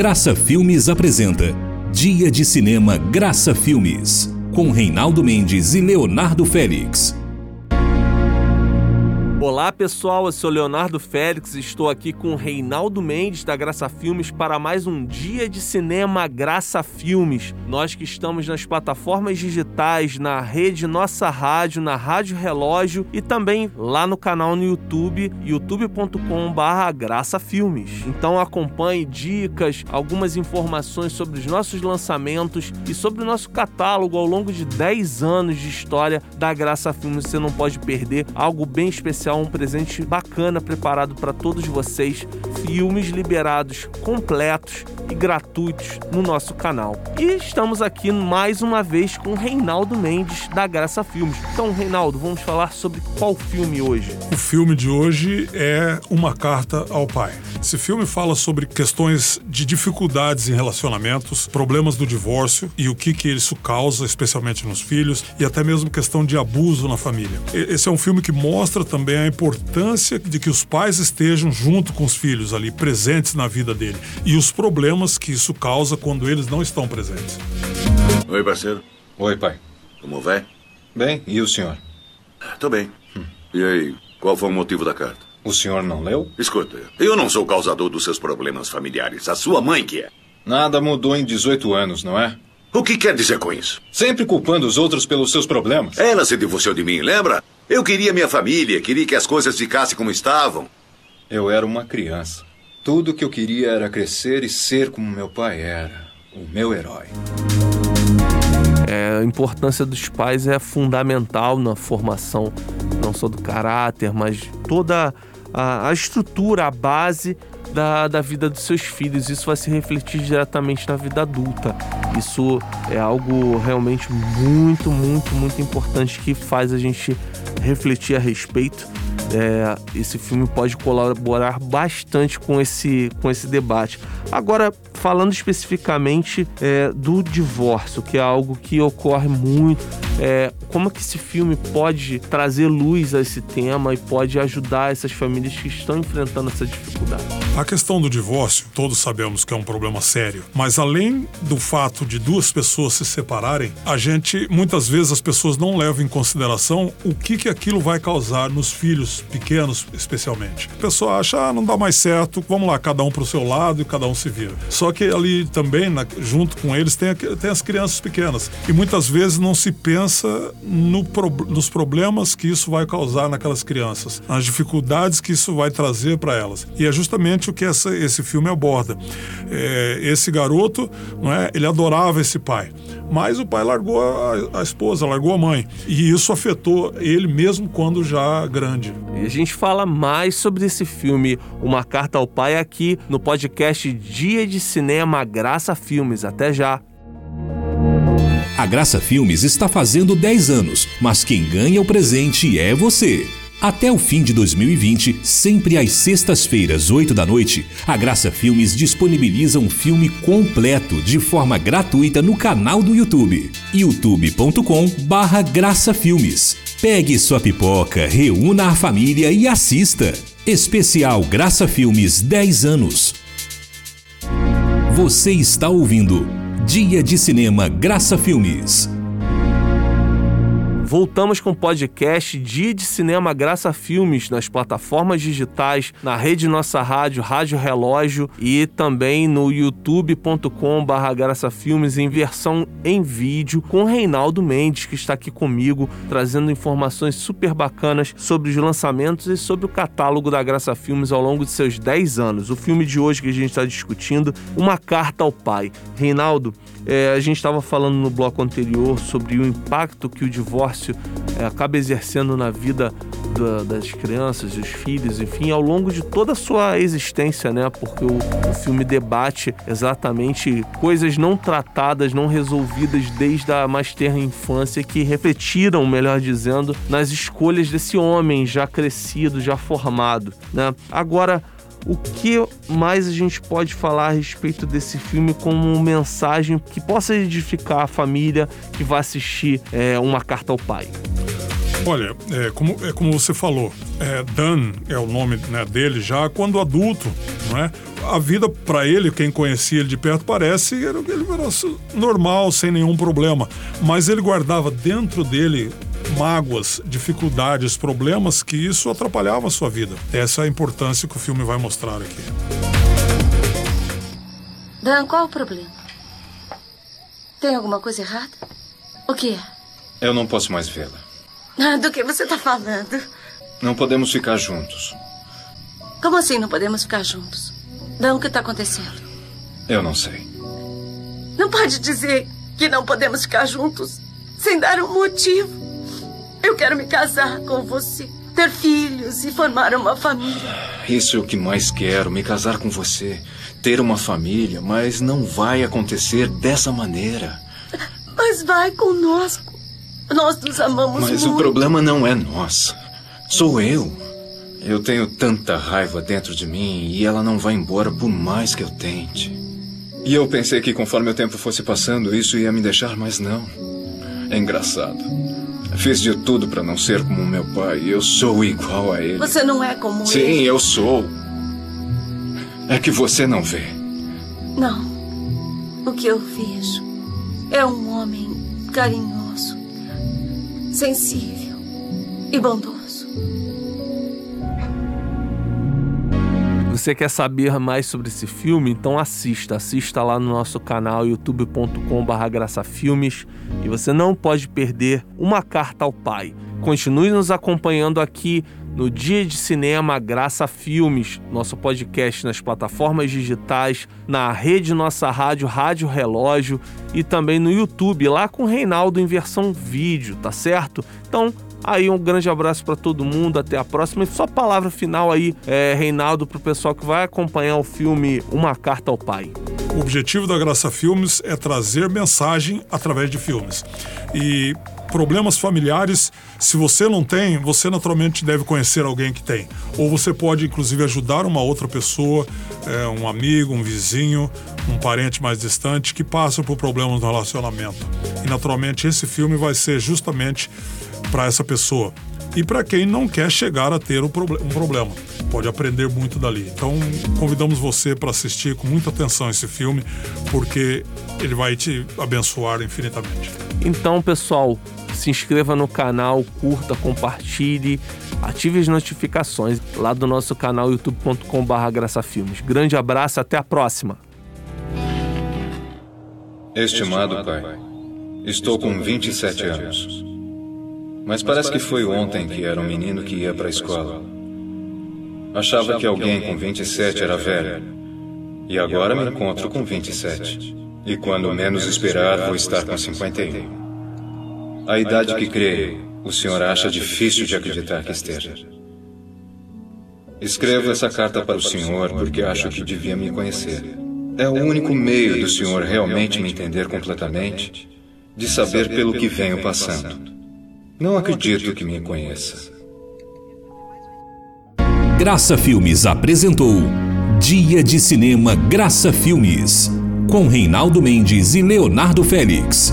Graça Filmes apresenta Dia de Cinema Graça Filmes, com Reinaldo Mendes e Leonardo Félix. Olá pessoal, eu sou Leonardo Félix e estou aqui com Reinaldo Mendes da Graça Filmes para mais um dia de cinema Graça Filmes. Nós que estamos nas plataformas digitais, na rede Nossa Rádio, na Rádio Relógio e também lá no canal no YouTube, youtube.com/barra Graça Filmes. Então acompanhe dicas, algumas informações sobre os nossos lançamentos e sobre o nosso catálogo ao longo de 10 anos de história da Graça Filmes. Você não pode perder algo bem especial um presente bacana preparado para todos vocês. Filmes liberados completos e gratuitos no nosso canal. E estamos aqui mais uma vez com Reinaldo Mendes da Graça Filmes. Então, Reinaldo, vamos falar sobre qual filme hoje? O filme de hoje é Uma Carta ao Pai. Esse filme fala sobre questões de dificuldades em relacionamentos, problemas do divórcio e o que que isso causa, especialmente nos filhos, e até mesmo questão de abuso na família. Esse é um filme que mostra também a importância de que os pais estejam junto com os filhos ali, presentes na vida dele, e os problemas que isso causa quando eles não estão presentes. Oi, parceiro. Oi, pai. Como vai? Bem, e o senhor? Tô bem. E aí, qual foi o motivo da carta? O senhor não leu? Escuta, eu não sou o causador dos seus problemas familiares. A sua mãe que é. Nada mudou em 18 anos, não é? O que quer dizer com isso? Sempre culpando os outros pelos seus problemas. Ela se divorciou de mim, lembra? Eu queria minha família, queria que as coisas ficassem como estavam. Eu era uma criança. Tudo que eu queria era crescer e ser como meu pai era. O meu herói. É, a importância dos pais é fundamental na formação, não só do caráter, mas toda a, a estrutura, a base da, da vida dos seus filhos. Isso vai se refletir diretamente na vida adulta. Isso é algo realmente muito, muito, muito importante que faz a gente refletir a respeito. É, esse filme pode colaborar bastante com esse, com esse debate. Agora, falando especificamente é, do divórcio, que é algo que ocorre muito, é, como que esse filme pode trazer luz a esse tema e pode ajudar essas famílias que estão enfrentando essa dificuldade? A questão do divórcio, todos sabemos que é um problema sério, mas além do fato de duas pessoas se separarem, a gente, muitas vezes, as pessoas não levam em consideração o que, que aquilo vai causar nos filhos pequenos, especialmente. A pessoa acha, ah, não dá mais certo, vamos lá, cada um pro seu lado e cada um se vira. Só que ali também, na, junto com eles, tem, tem as crianças pequenas. E muitas vezes não se pensa no, nos problemas que isso vai causar naquelas crianças, nas dificuldades que isso vai trazer para elas. E é justamente o que essa, esse filme aborda. É, esse garoto, não é, ele adorava esse pai, mas o pai largou a, a esposa, largou a mãe. E isso afetou ele mesmo quando já grande. E a gente fala mais sobre esse filme, Uma Carta ao Pai, aqui no podcast Dia de Cinema Graça Filmes. Até já! A Graça Filmes está fazendo 10 anos, mas quem ganha o presente é você. Até o fim de 2020, sempre às sextas-feiras, 8 da noite, a Graça Filmes disponibiliza um filme completo de forma gratuita no canal do YouTube, youtube.com/barra Graça Filmes. Pegue sua pipoca, reúna a família e assista. Especial Graça Filmes 10 anos. Você está ouvindo Dia de Cinema Graça Filmes. Voltamos com o podcast Dia de Cinema Graça Filmes nas plataformas digitais, na rede Nossa Rádio, Rádio Relógio e também no youtube.com barra Graça Filmes em versão em vídeo com Reinaldo Mendes, que está aqui comigo, trazendo informações super bacanas sobre os lançamentos e sobre o catálogo da Graça Filmes ao longo de seus 10 anos. O filme de hoje que a gente está discutindo, Uma Carta ao Pai. Reinaldo, é, a gente estava falando no bloco anterior sobre o impacto que o divórcio é, acaba exercendo na vida da, das crianças, dos filhos, enfim, ao longo de toda a sua existência, né? Porque o, o filme debate exatamente coisas não tratadas, não resolvidas desde a mais terra infância, que refletiram, melhor dizendo, nas escolhas desse homem já crescido, já formado, né? Agora, o que mais a gente pode falar a respeito desse filme como mensagem que possa edificar a família que vai assistir é, Uma Carta ao Pai? Olha, é como, é como você falou, é, Dan é o nome né, dele já quando adulto, não é? A vida para ele, quem conhecia ele de perto, parece que ele era normal, sem nenhum problema. Mas ele guardava dentro dele mágoas, dificuldades, problemas que isso atrapalhava a sua vida. Essa é a importância que o filme vai mostrar aqui. Dan, qual o problema? Tem alguma coisa errada? O que é? Eu não posso mais vê-la. Ah, do que você está falando? Não podemos ficar juntos. Como assim não podemos ficar juntos? Dan, o que está acontecendo? Eu não sei. Não pode dizer que não podemos ficar juntos sem dar um motivo. Eu quero me casar com você, ter filhos e formar uma família. Isso é o que mais quero, me casar com você, ter uma família, mas não vai acontecer dessa maneira. Mas vai conosco. Nós nos amamos Mas muito. o problema não é nós. Sou eu. Eu tenho tanta raiva dentro de mim e ela não vai embora por mais que eu tente. E eu pensei que conforme o tempo fosse passando, isso ia me deixar, mas não. É engraçado. Fiz de tudo para não ser como meu pai. Eu sou igual a ele. Você não é como Sim, ele. eu sou. É que você não vê. Não. O que eu vejo é um homem carinhoso, sensível e bondoso. Você quer saber mais sobre esse filme? Então assista, assista lá no nosso canal youtube.com.br graçafilmes e você não pode perder uma carta ao pai. Continue nos acompanhando aqui no Dia de Cinema Graça Filmes, nosso podcast nas plataformas digitais, na rede Nossa Rádio, Rádio Relógio e também no YouTube, lá com o Reinaldo em versão vídeo, tá certo? Então Aí um grande abraço para todo mundo, até a próxima. E só palavra final aí, é, Reinaldo, pro pessoal que vai acompanhar o filme Uma Carta ao Pai. O objetivo da Graça Filmes é trazer mensagem através de filmes. E problemas familiares, se você não tem, você naturalmente deve conhecer alguém que tem. Ou você pode, inclusive, ajudar uma outra pessoa, é, um amigo, um vizinho, um parente mais distante que passa por problemas no relacionamento. E naturalmente esse filme vai ser justamente para essa pessoa. E para quem não quer chegar a ter um, problema, pode aprender muito dali. Então, convidamos você para assistir com muita atenção esse filme, porque ele vai te abençoar infinitamente. Então, pessoal, se inscreva no canal, curta, compartilhe, ative as notificações lá do nosso canal youtube.com.br graçafilmes. Grande abraço, até a próxima. Estimado pai, estou com 27 anos. Mas parece que foi ontem que era um menino que ia para a escola. Achava que alguém com 27 era velho. E agora me encontro com 27. E quando menos esperar, vou estar com 51. A idade que creio, o senhor acha difícil de acreditar que esteja. Escrevo essa carta para o senhor porque acho que devia me conhecer. É o único meio do senhor realmente me entender completamente, de saber pelo que venho passando. Não acredito que me conheça. Graça Filmes apresentou Dia de Cinema Graça Filmes, com Reinaldo Mendes e Leonardo Félix.